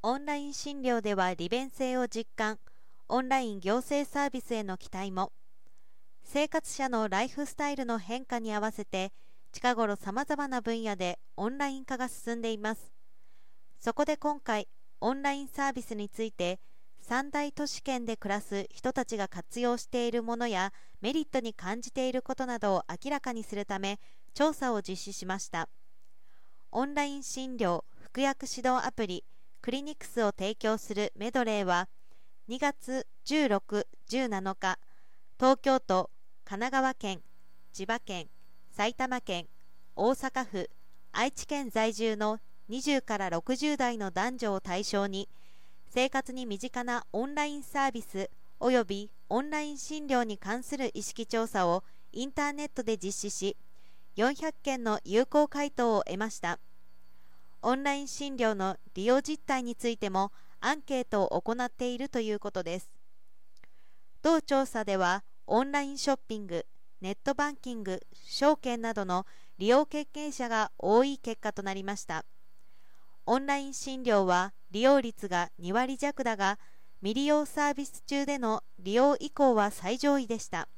オンライン診療では利便性を実感。オンライン行政サービスへの期待も。生活者のライフスタイルの変化に合わせて近頃さまざまな分野でオンライン化が進んでいます。そこで今回オンラインサービスについて三大都市圏で暮らす人たちが活用しているものやメリットに感じていることなどを明らかにするため調査を実施しました。オンライン診療服薬指導アプリクリニクスを提供するメドレーは2月16、17日東京都、神奈川県、千葉県、埼玉県、大阪府、愛知県在住の20から60代の男女を対象に生活に身近なオンラインサービスおよびオンライン診療に関する意識調査をインターネットで実施し400件の有効回答を得ました。オンライン診療の利用実態についてもアンケートを行っているということです。同調査ではオンラインショッピングネットバンキング証券などの利用経験者が多い結果となりました。オンライン診療は利用率が2割弱だが未利用サービス中での利用以降は最上位でした。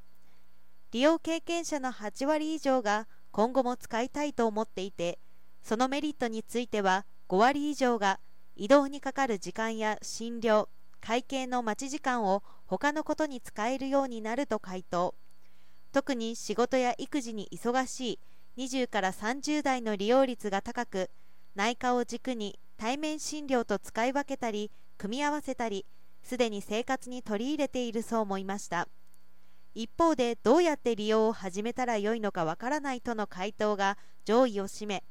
利用経験者の8割以上が今後も使いたいと思っていてそのメリットについては5割以上が移動にかかる時間や診療会計の待ち時間を他のことに使えるようになると回答。特に仕事や育児に忙しい20から30代の利用率が高く内科を軸に対面診療と使い分けたり組み合わせたりすでに生活に取り入れているそう思いました。一方でどうやって利用を始めたらよいのかわからないとの回答が上位を占め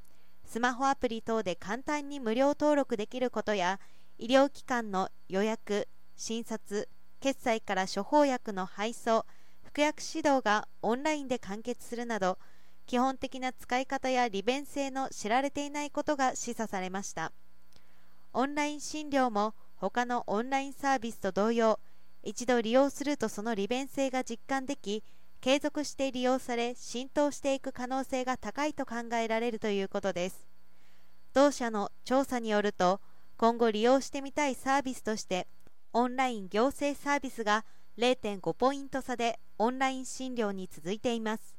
スマホアプリ等で簡単に無料登録できることや医療機関の予約診察決済から処方薬の配送服薬指導がオンラインで完結するなど基本的な使い方や利便性の知られていないことが示唆されました。オンライン診療も他のオンラインサービスと同様一度利用するとその利便性が実感でき継続して利用され浸透していく可能性が高いと考えられるということです。同社の調査によると今後利用してみたいサービスとしてオンライン行政サービスが0.5ポイント差でオンライン診療に続いています。